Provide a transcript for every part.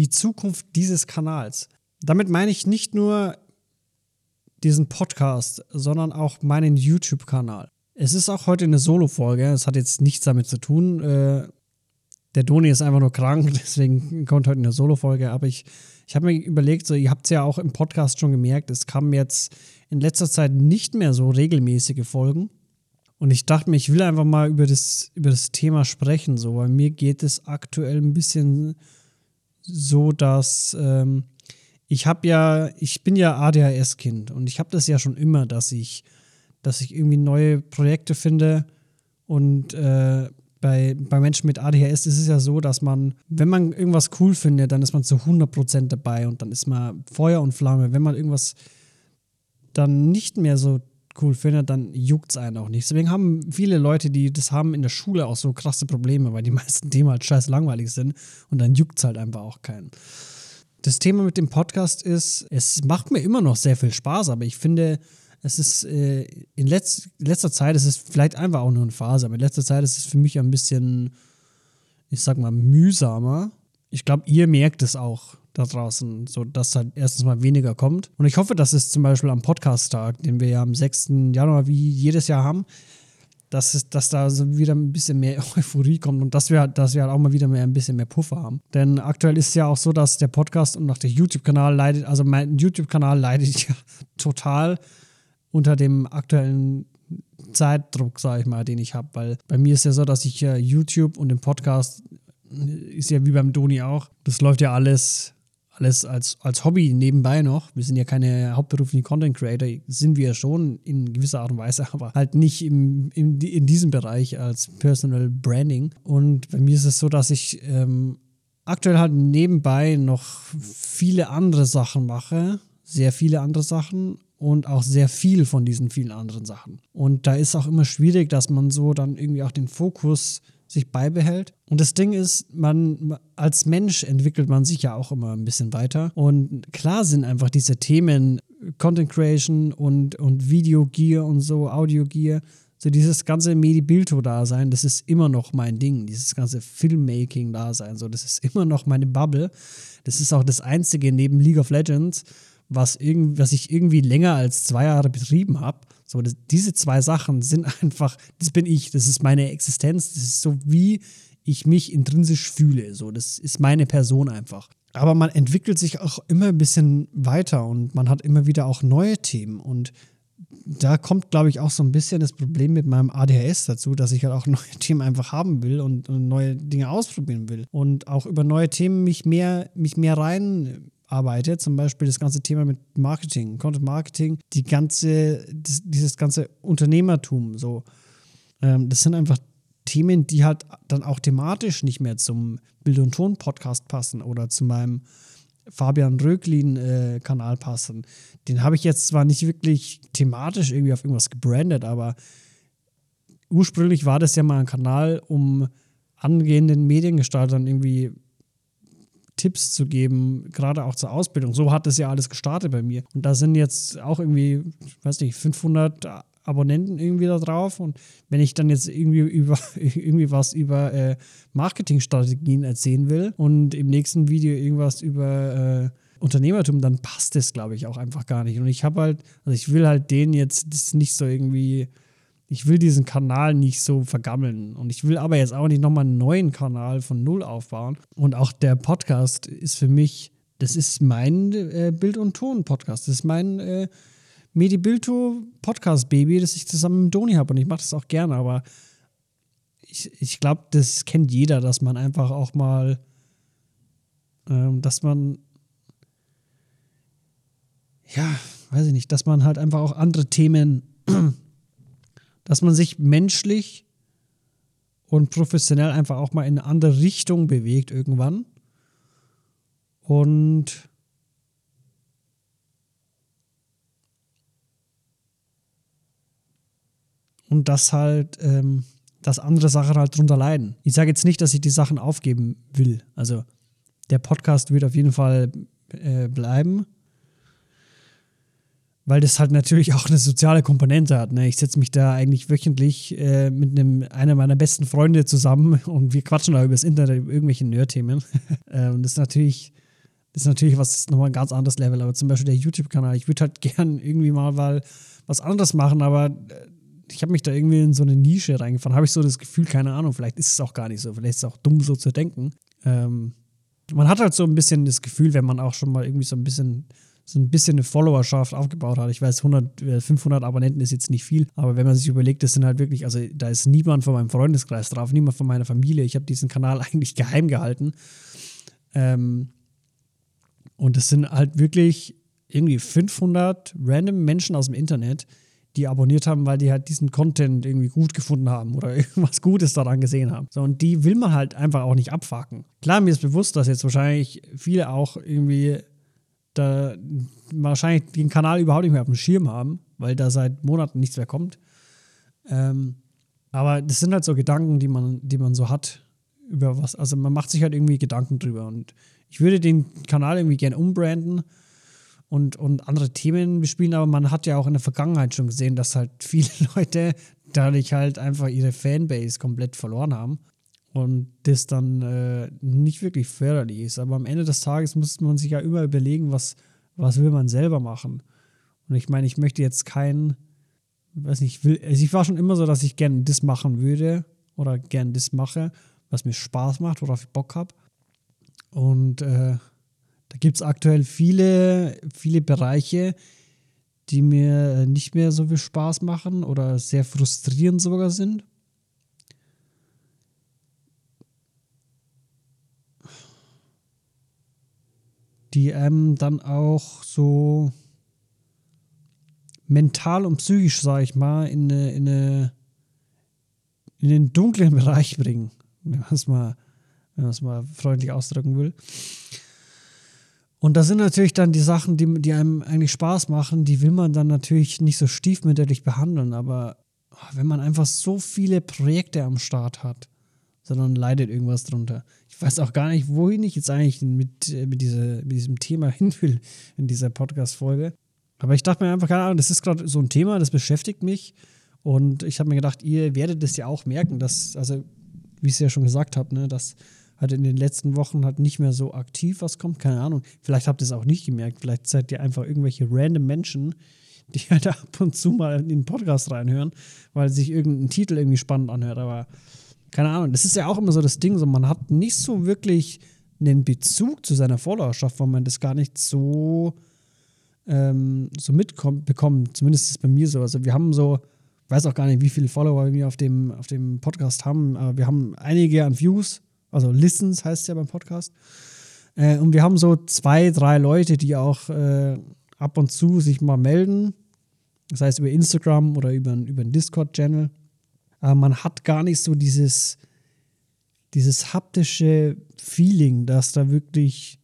die Zukunft dieses Kanals. Damit meine ich nicht nur diesen Podcast, sondern auch meinen YouTube-Kanal. Es ist auch heute eine Solo-Folge. Es hat jetzt nichts damit zu tun. Äh, der Doni ist einfach nur krank, deswegen kommt heute eine Solo-Folge. Aber ich, ich habe mir überlegt, so, ihr habt es ja auch im Podcast schon gemerkt, es kamen jetzt in letzter Zeit nicht mehr so regelmäßige Folgen. Und ich dachte mir, ich will einfach mal über das, über das Thema sprechen, so, weil mir geht es aktuell ein bisschen so, dass ähm, ich habe ja, ich bin ja ADHS-Kind und ich habe das ja schon immer, dass ich, dass ich irgendwie neue Projekte finde und äh, bei, bei Menschen mit ADHS ist es ja so, dass man, wenn man irgendwas cool findet, dann ist man zu 100% dabei und dann ist man Feuer und Flamme. Wenn man irgendwas dann nicht mehr so cool findet, dann juckt es einen auch nicht. Deswegen haben viele Leute, die das haben in der Schule auch so krasse Probleme, weil die meisten Themen halt scheiß langweilig sind und dann juckt es halt einfach auch keinen. Das Thema mit dem Podcast ist, es macht mir immer noch sehr viel Spaß, aber ich finde, es ist äh, in letz letzter Zeit, es ist vielleicht einfach auch nur eine Phase, aber in letzter Zeit ist es für mich ein bisschen, ich sag mal, mühsamer. Ich glaube, ihr merkt es auch da draußen, so dass halt erstens mal weniger kommt. Und ich hoffe, dass es zum Beispiel am Podcast-Tag, den wir ja am 6. Januar wie jedes Jahr haben, dass, es, dass da so wieder ein bisschen mehr Euphorie kommt und dass wir, dass wir halt auch mal wieder mehr ein bisschen mehr Puffer haben. Denn aktuell ist es ja auch so, dass der Podcast und auch der YouTube-Kanal leidet, also mein YouTube-Kanal leidet ja total unter dem aktuellen Zeitdruck, sage ich mal, den ich habe. Weil bei mir ist ja so, dass ich ja YouTube und den Podcast ist ja wie beim Doni auch. Das läuft ja alles, alles als, als Hobby nebenbei noch. Wir sind ja keine hauptberuflichen Content Creator, sind wir schon in gewisser Art und Weise, aber halt nicht im, im, in diesem Bereich als Personal Branding. Und bei mir ist es so, dass ich ähm, aktuell halt nebenbei noch viele andere Sachen mache. Sehr viele andere Sachen und auch sehr viel von diesen vielen anderen Sachen. Und da ist auch immer schwierig, dass man so dann irgendwie auch den Fokus sich beibehält. Und das Ding ist, man als Mensch entwickelt man sich ja auch immer ein bisschen weiter. Und klar sind einfach diese Themen Content Creation und, und Video Gear und so, Audio Gear, so dieses ganze Medi-Bilto-Dasein, das ist immer noch mein Ding. Dieses ganze Filmmaking-Dasein, so, das ist immer noch meine Bubble. Das ist auch das Einzige neben League of Legends, was, irgend, was ich irgendwie länger als zwei Jahre betrieben habe. So, das, diese zwei Sachen sind einfach, das bin ich, das ist meine Existenz, das ist so, wie ich mich intrinsisch fühle. So, das ist meine Person einfach. Aber man entwickelt sich auch immer ein bisschen weiter und man hat immer wieder auch neue Themen. Und da kommt, glaube ich, auch so ein bisschen das Problem mit meinem ADHS dazu, dass ich halt auch neue Themen einfach haben will und, und neue Dinge ausprobieren will. Und auch über neue Themen mich mehr, mich mehr rein arbeite, zum Beispiel das ganze Thema mit Marketing, Content Marketing, die ganze, das, dieses ganze Unternehmertum, so, ähm, das sind einfach Themen, die halt dann auch thematisch nicht mehr zum Bild- und Ton-Podcast passen oder zu meinem Fabian Röglin-Kanal äh, passen. Den habe ich jetzt zwar nicht wirklich thematisch irgendwie auf irgendwas gebrandet, aber ursprünglich war das ja mal ein Kanal, um angehenden Mediengestaltern irgendwie Tipps zu geben, gerade auch zur Ausbildung. So hat das ja alles gestartet bei mir. Und da sind jetzt auch irgendwie, weiß nicht, 500 Abonnenten irgendwie da drauf. Und wenn ich dann jetzt irgendwie über irgendwie was über äh, Marketingstrategien erzählen will und im nächsten Video irgendwas über äh, Unternehmertum, dann passt das, glaube ich, auch einfach gar nicht. Und ich habe halt, also ich will halt den jetzt das nicht so irgendwie ich will diesen Kanal nicht so vergammeln. Und ich will aber jetzt auch nicht nochmal einen neuen Kanal von Null aufbauen. Und auch der Podcast ist für mich, das ist mein äh, Bild- und Ton-Podcast. Das ist mein äh, Medi-Bilto-Podcast-Baby, das ich zusammen mit Doni habe. Und ich mache das auch gerne, aber ich, ich glaube, das kennt jeder, dass man einfach auch mal, ähm, dass man, ja, weiß ich nicht, dass man halt einfach auch andere Themen dass man sich menschlich und professionell einfach auch mal in eine andere Richtung bewegt irgendwann. Und und dass halt, ähm, dass andere Sachen halt drunter leiden. Ich sage jetzt nicht, dass ich die Sachen aufgeben will. Also der Podcast wird auf jeden Fall äh, bleiben weil das halt natürlich auch eine soziale Komponente hat. Ne? Ich setze mich da eigentlich wöchentlich äh, mit einem, einer meiner besten Freunde zusammen und wir quatschen da über das Internet, über irgendwelche Nerd-Themen. äh, und das ist natürlich, Das ist natürlich was nochmal ein ganz anderes Level, aber zum Beispiel der YouTube-Kanal. Ich würde halt gern irgendwie mal, mal was anderes machen, aber äh, ich habe mich da irgendwie in so eine Nische reingefahren. Habe ich so das Gefühl, keine Ahnung, vielleicht ist es auch gar nicht so, vielleicht ist es auch dumm so zu denken. Ähm, man hat halt so ein bisschen das Gefühl, wenn man auch schon mal irgendwie so ein bisschen so ein bisschen eine Followerschaft aufgebaut hat. Ich weiß, 100, 500 äh, Abonnenten ist jetzt nicht viel, aber wenn man sich überlegt, das sind halt wirklich, also da ist niemand von meinem Freundeskreis drauf, niemand von meiner Familie. Ich habe diesen Kanal eigentlich geheim gehalten. Ähm, und es sind halt wirklich irgendwie 500 random Menschen aus dem Internet, die abonniert haben, weil die halt diesen Content irgendwie gut gefunden haben oder irgendwas Gutes daran gesehen haben. So, und die will man halt einfach auch nicht abfacken. Klar, mir ist bewusst, dass jetzt wahrscheinlich viele auch irgendwie da wahrscheinlich den Kanal überhaupt nicht mehr auf dem Schirm haben, weil da seit Monaten nichts mehr kommt. Ähm, aber das sind halt so Gedanken, die man, die man so hat über was. Also man macht sich halt irgendwie Gedanken drüber. Und ich würde den Kanal irgendwie gerne umbranden und, und andere Themen bespielen, aber man hat ja auch in der Vergangenheit schon gesehen, dass halt viele Leute dadurch halt einfach ihre Fanbase komplett verloren haben und das dann äh, nicht wirklich förderlich ist. Aber am Ende des Tages muss man sich ja immer überlegen, was, was will man selber machen. Und ich meine, ich möchte jetzt kein, weiß nicht, ich will, also ich war schon immer so, dass ich gerne das machen würde oder gerne das mache, was mir Spaß macht, worauf ich Bock habe. Und äh, da gibt es aktuell viele, viele Bereiche, die mir nicht mehr so viel Spaß machen oder sehr frustrierend sogar sind. Die einem dann auch so mental und psychisch, sag ich mal, in, eine, in, eine, in den dunklen Bereich bringen, wenn man es mal, mal freundlich ausdrücken will. Und das sind natürlich dann die Sachen, die, die einem eigentlich Spaß machen, die will man dann natürlich nicht so stiefmütterlich behandeln, aber wenn man einfach so viele Projekte am Start hat, sondern leidet irgendwas drunter. Ich weiß auch gar nicht, wohin ich jetzt eigentlich mit, äh, mit, diese, mit diesem Thema hin will in dieser Podcast-Folge. Aber ich dachte mir einfach, keine Ahnung, das ist gerade so ein Thema, das beschäftigt mich. Und ich habe mir gedacht, ihr werdet es ja auch merken, dass, also, wie ich es ja schon gesagt habe, ne, dass halt in den letzten Wochen halt nicht mehr so aktiv was kommt. Keine Ahnung. Vielleicht habt ihr es auch nicht gemerkt. Vielleicht seid ihr einfach irgendwelche random Menschen, die halt ab und zu mal in den Podcast reinhören, weil sich irgendein Titel irgendwie spannend anhört. Aber keine Ahnung, das ist ja auch immer so das Ding, so man hat nicht so wirklich einen Bezug zu seiner Followerschaft, weil man das gar nicht so, ähm, so mitbekommt. Zumindest ist es bei mir so. Also wir haben so, ich weiß auch gar nicht, wie viele Follower wir auf dem, auf dem Podcast haben, aber wir haben einige an Views, also Listens heißt es ja beim Podcast. Äh, und wir haben so zwei, drei Leute, die auch äh, ab und zu sich mal melden. Das heißt über Instagram oder über, über einen Discord-Channel aber man hat gar nicht so dieses, dieses haptische Feeling, dass da wirklich,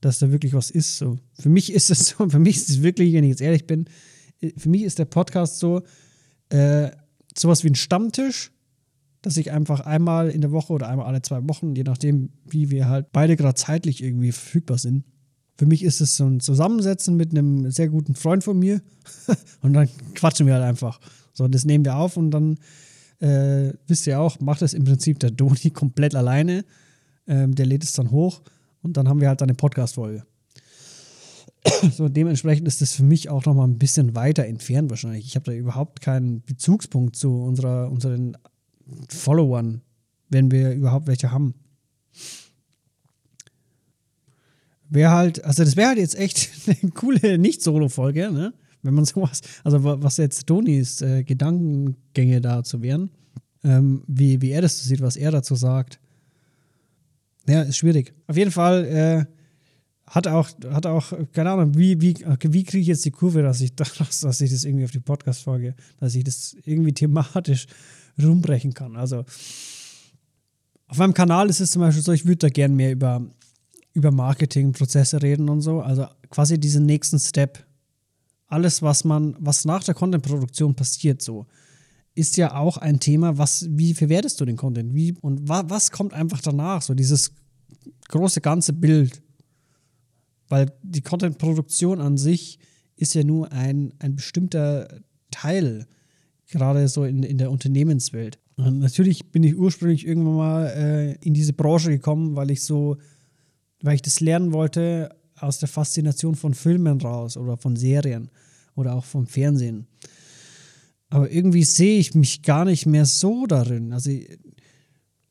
dass da wirklich was ist. So. Für mich ist es so, für mich ist es wirklich, wenn ich jetzt ehrlich bin, für mich ist der Podcast so, äh, sowas wie ein Stammtisch, dass ich einfach einmal in der Woche oder einmal alle zwei Wochen, je nachdem, wie wir halt beide gerade zeitlich irgendwie verfügbar sind. Für mich ist es so ein Zusammensetzen mit einem sehr guten Freund von mir und dann quatschen wir halt einfach. So, das nehmen wir auf und dann äh, wisst ihr auch, macht das im Prinzip der Doni komplett alleine. Ähm, der lädt es dann hoch und dann haben wir halt eine Podcast-Folge. so, dementsprechend ist das für mich auch noch mal ein bisschen weiter entfernt wahrscheinlich. Ich habe da überhaupt keinen Bezugspunkt zu unserer, unseren Followern, wenn wir überhaupt welche haben. Wäre halt, also das wäre halt jetzt echt eine coole Nicht-Solo-Folge, ne? Wenn man sowas, also was jetzt Tonis äh, Gedankengänge dazu wären, ähm, wie, wie er das sieht, was er dazu sagt. Ja, ist schwierig. Auf jeden Fall äh, hat auch, hat auch, keine Ahnung, wie, wie, wie kriege ich jetzt die Kurve, dass ich, dass, dass ich das irgendwie auf die Podcast-Folge, dass ich das irgendwie thematisch rumbrechen kann. Also auf meinem Kanal ist es zum Beispiel so, ich würde da gern mehr über, über Marketingprozesse reden und so. Also quasi diesen nächsten Step alles, was man, was nach der Content-Produktion passiert, so, ist ja auch ein Thema, was, wie verwertest du den Content? Wie, und wa, was kommt einfach danach? So dieses große ganze Bild. Weil die Content-Produktion an sich ist ja nur ein, ein bestimmter Teil, gerade so in, in der Unternehmenswelt. Und natürlich bin ich ursprünglich irgendwann mal äh, in diese Branche gekommen, weil ich so weil ich das lernen wollte aus der Faszination von Filmen raus oder von Serien oder auch vom Fernsehen. Aber irgendwie sehe ich mich gar nicht mehr so darin. Also,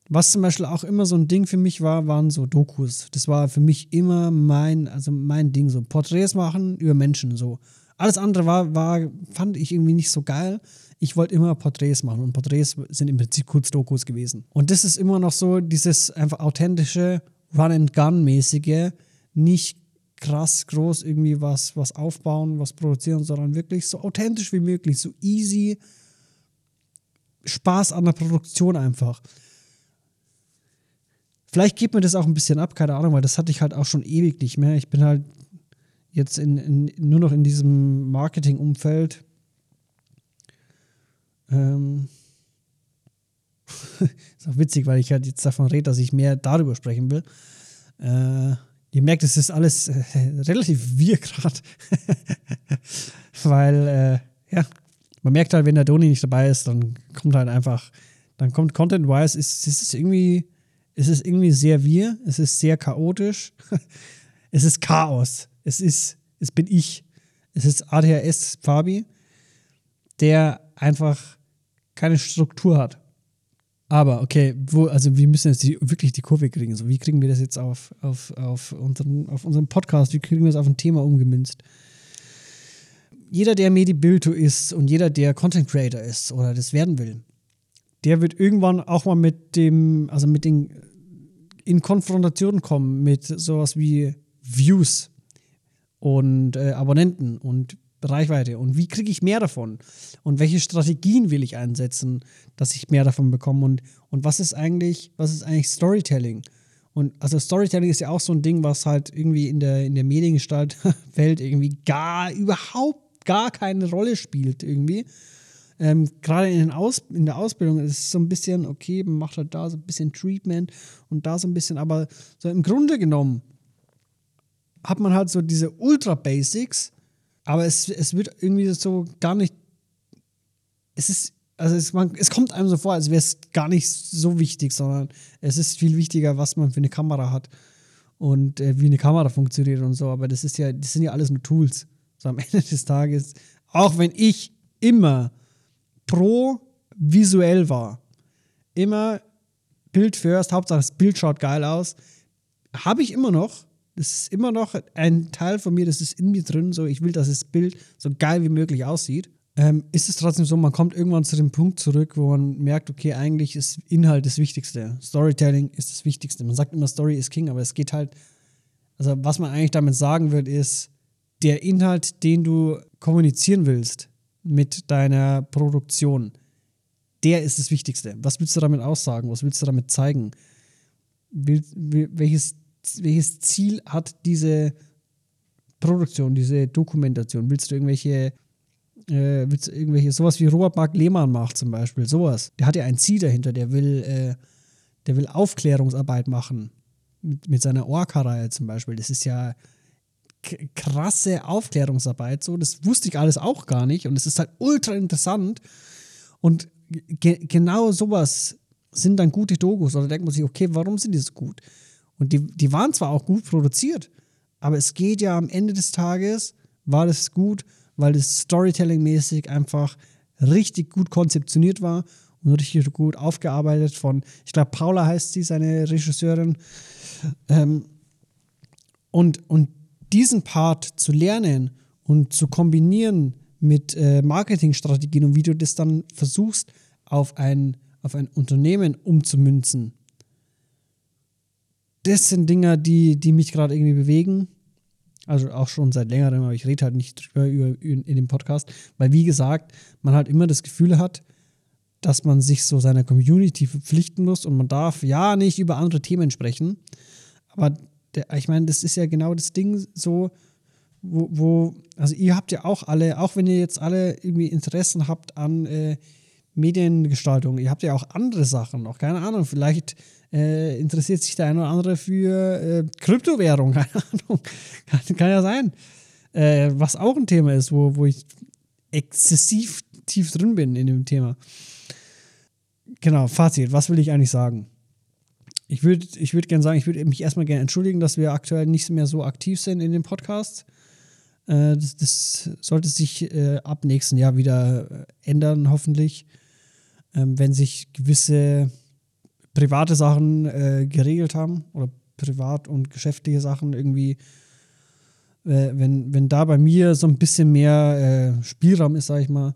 was zum Beispiel auch immer so ein Ding für mich war, waren so Dokus. Das war für mich immer mein, also mein Ding, so Porträts machen über Menschen. So. Alles andere war, war, fand ich irgendwie nicht so geil. Ich wollte immer Porträts machen und Porträts sind im Prinzip Kurzdokus gewesen. Und das ist immer noch so dieses einfach authentische, Run-and-Gun-mäßige, nicht krass groß irgendwie was, was aufbauen, was produzieren, sondern wirklich so authentisch wie möglich, so easy. Spaß an der Produktion einfach. Vielleicht geht mir das auch ein bisschen ab, keine Ahnung, weil das hatte ich halt auch schon ewig nicht mehr. Ich bin halt jetzt in, in nur noch in diesem Marketing-Umfeld. Ähm ist auch witzig, weil ich halt jetzt davon rede, dass ich mehr darüber sprechen will. Äh, ihr merkt, es ist alles äh, relativ wir gerade. Weil, äh, ja, man merkt halt, wenn der Doni nicht dabei ist, dann kommt halt einfach, dann kommt Content-wise, ist, ist es irgendwie, ist es irgendwie sehr wir, es ist sehr chaotisch, es ist Chaos, es ist, es bin ich, es ist ADHS Fabi, der einfach keine Struktur hat. Aber okay, wo, also wir müssen jetzt die, wirklich die Kurve kriegen. So, wie kriegen wir das jetzt auf, auf, auf, unseren, auf unserem Podcast? Wie kriegen wir das auf ein Thema umgemünzt? Jeder, der Medi-Bilto ist und jeder, der Content Creator ist oder das werden will, der wird irgendwann auch mal mit dem, also mit den, in Konfrontation kommen mit sowas wie Views und äh, Abonnenten und Reichweite und wie kriege ich mehr davon und welche Strategien will ich einsetzen, dass ich mehr davon bekomme und, und was ist eigentlich, was ist eigentlich Storytelling? Und also Storytelling ist ja auch so ein Ding, was halt irgendwie in der, in der Mediengestalt-Welt irgendwie gar, überhaupt gar keine Rolle spielt irgendwie. Ähm, Gerade in, in der Ausbildung ist es so ein bisschen, okay, man macht halt da so ein bisschen Treatment und da so ein bisschen, aber so im Grunde genommen hat man halt so diese Ultra-Basics, aber es, es wird irgendwie so gar nicht. Es ist, also es, man, es kommt einem so vor, als wäre es gar nicht so wichtig, sondern es ist viel wichtiger, was man für eine Kamera hat und äh, wie eine Kamera funktioniert und so. Aber das ist ja, das sind ja alles nur Tools. So am Ende des Tages, auch wenn ich immer pro visuell war, immer Bild first, Hauptsache das Bild schaut geil aus, habe ich immer noch das ist immer noch ein Teil von mir, das ist in mir drin. So, ich will, dass das Bild so geil wie möglich aussieht. Ähm, ist es trotzdem so, man kommt irgendwann zu dem Punkt zurück, wo man merkt, okay, eigentlich ist Inhalt das Wichtigste. Storytelling ist das Wichtigste. Man sagt immer, Story ist King, aber es geht halt, also was man eigentlich damit sagen will, ist, der Inhalt, den du kommunizieren willst mit deiner Produktion, der ist das Wichtigste. Was willst du damit aussagen? Was willst du damit zeigen? Will, welches welches Ziel hat diese Produktion, diese Dokumentation? Willst du irgendwelche, äh, willst du irgendwelche, sowas wie Robert Mark Lehmann macht zum Beispiel, sowas. Der hat ja ein Ziel dahinter, der will, äh, der will Aufklärungsarbeit machen. Mit, mit seiner Orca-Reihe zum Beispiel. Das ist ja krasse Aufklärungsarbeit, so. Das wusste ich alles auch gar nicht und es ist halt ultra interessant. Und ge genau sowas sind dann gute Dokus. Oder denkt man sich, okay, warum sind die so gut? Und die, die waren zwar auch gut produziert, aber es geht ja am Ende des Tages, war das gut, weil das Storytelling-mäßig einfach richtig gut konzeptioniert war und richtig gut aufgearbeitet von, ich glaube, Paula heißt sie, seine Regisseurin. Ähm, und, und diesen Part zu lernen und zu kombinieren mit äh, Marketingstrategien und wie du das dann versuchst, auf ein, auf ein Unternehmen umzumünzen, das sind Dinge, die, die mich gerade irgendwie bewegen. Also auch schon seit längerem, aber ich rede halt nicht drüber über, in, in dem Podcast, weil wie gesagt, man halt immer das Gefühl hat, dass man sich so seiner Community verpflichten muss und man darf ja nicht über andere Themen sprechen. Aber der, ich meine, das ist ja genau das Ding so, wo, wo, also ihr habt ja auch alle, auch wenn ihr jetzt alle irgendwie Interessen habt an äh, Mediengestaltung, ihr habt ja auch andere Sachen noch, keine Ahnung, vielleicht äh, interessiert sich der eine oder andere für äh, Kryptowährung, keine Ahnung. Kann, kann ja sein. Äh, was auch ein Thema ist, wo, wo ich exzessiv tief drin bin in dem Thema. Genau, Fazit, was will ich eigentlich sagen? ich würde ich würd gerne sagen, ich würde mich erstmal gerne entschuldigen, dass wir aktuell nicht mehr so aktiv sind in dem Podcast. Äh, das, sollte sich äh, ab nächsten Jahr wieder ändern, hoffentlich. Ähm, wenn sich gewisse private Sachen äh, geregelt haben oder privat und geschäftliche Sachen irgendwie, äh, wenn, wenn da bei mir so ein bisschen mehr äh, Spielraum ist, sag ich mal,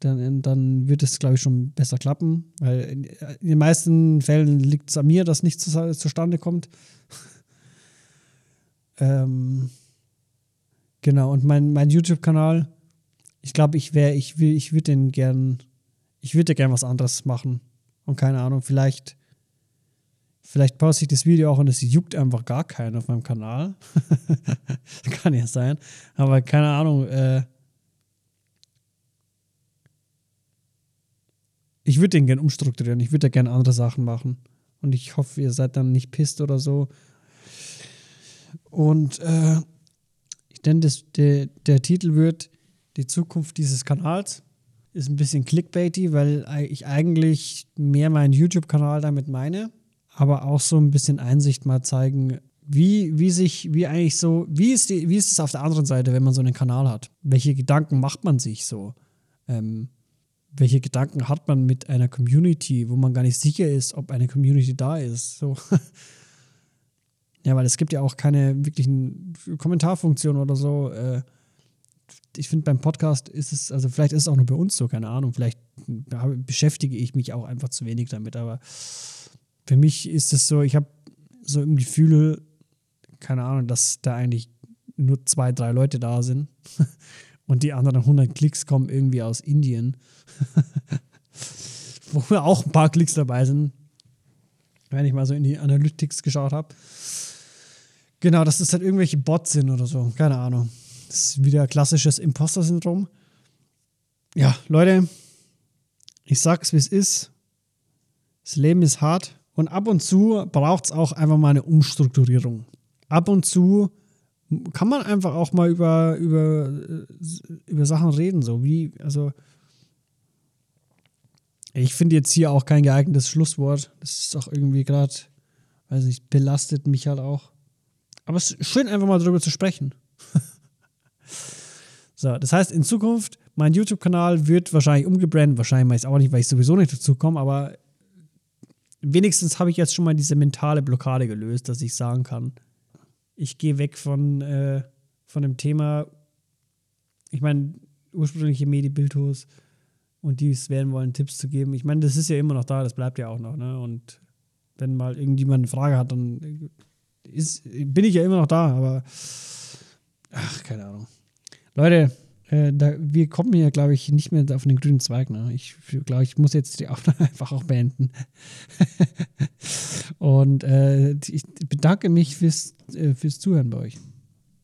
dann, dann wird es, glaube ich, schon besser klappen. Weil in, in den meisten Fällen liegt es an mir, dass nichts zu, zustande kommt. ähm, genau, und mein, mein YouTube-Kanal, ich glaube, ich wäre, ich will, ich würde den gern, ich würde gern was anderes machen. Und keine Ahnung, vielleicht, vielleicht poste ich das Video auch und es juckt einfach gar keinen auf meinem Kanal. Kann ja sein. Aber keine Ahnung, äh, ich würde den gerne umstrukturieren. Ich würde da gerne andere Sachen machen. Und ich hoffe, ihr seid dann nicht pisst oder so. Und äh, ich denke, der, der Titel wird Die Zukunft dieses Kanals. Ist ein bisschen clickbaity, weil ich eigentlich mehr meinen YouTube-Kanal damit meine. Aber auch so ein bisschen Einsicht mal zeigen, wie, wie sich, wie eigentlich so, wie ist, die, wie ist es auf der anderen Seite, wenn man so einen Kanal hat? Welche Gedanken macht man sich so? Ähm, welche Gedanken hat man mit einer Community, wo man gar nicht sicher ist, ob eine Community da ist. So. ja, weil es gibt ja auch keine wirklichen Kommentarfunktionen oder so. Äh, ich finde, beim Podcast ist es, also vielleicht ist es auch nur bei uns so, keine Ahnung. Vielleicht beschäftige ich mich auch einfach zu wenig damit, aber für mich ist es so, ich habe so im Gefühl, keine Ahnung, dass da eigentlich nur zwei, drei Leute da sind und die anderen 100 Klicks kommen irgendwie aus Indien. Wo auch ein paar Klicks dabei sind, wenn ich mal so in die Analytics geschaut habe. Genau, dass das halt irgendwelche Bots sind oder so. Keine Ahnung. Das ist wieder klassisches Imposter-Syndrom. Ja, Leute, ich sag's, wie es ist. Das Leben ist hart und ab und zu braucht es auch einfach mal eine Umstrukturierung. Ab und zu kann man einfach auch mal über, über, über Sachen reden, so wie, also ich finde jetzt hier auch kein geeignetes Schlusswort. Das ist auch irgendwie gerade, weiß nicht, belastet mich halt auch. Aber es ist schön, einfach mal darüber zu sprechen. so, das heißt, in Zukunft, mein YouTube-Kanal wird wahrscheinlich umgebrannt. Wahrscheinlich mache ich auch nicht, weil ich sowieso nicht dazu komme, aber wenigstens habe ich jetzt schon mal diese mentale Blockade gelöst, dass ich sagen kann, ich gehe weg von, äh, von dem Thema, ich meine, ursprüngliche Medi-Bildhos und die es werden wollen, Tipps zu geben. Ich meine, das ist ja immer noch da, das bleibt ja auch noch. Ne? Und wenn mal irgendjemand eine Frage hat, dann ist, bin ich ja immer noch da, aber ach, keine Ahnung. Leute, äh, da, wir kommen hier, glaube ich, nicht mehr auf den grünen Zweig. Ne? Ich glaube, ich muss jetzt die Aufnahme einfach auch beenden. Und äh, ich bedanke mich fürs, äh, fürs Zuhören bei euch.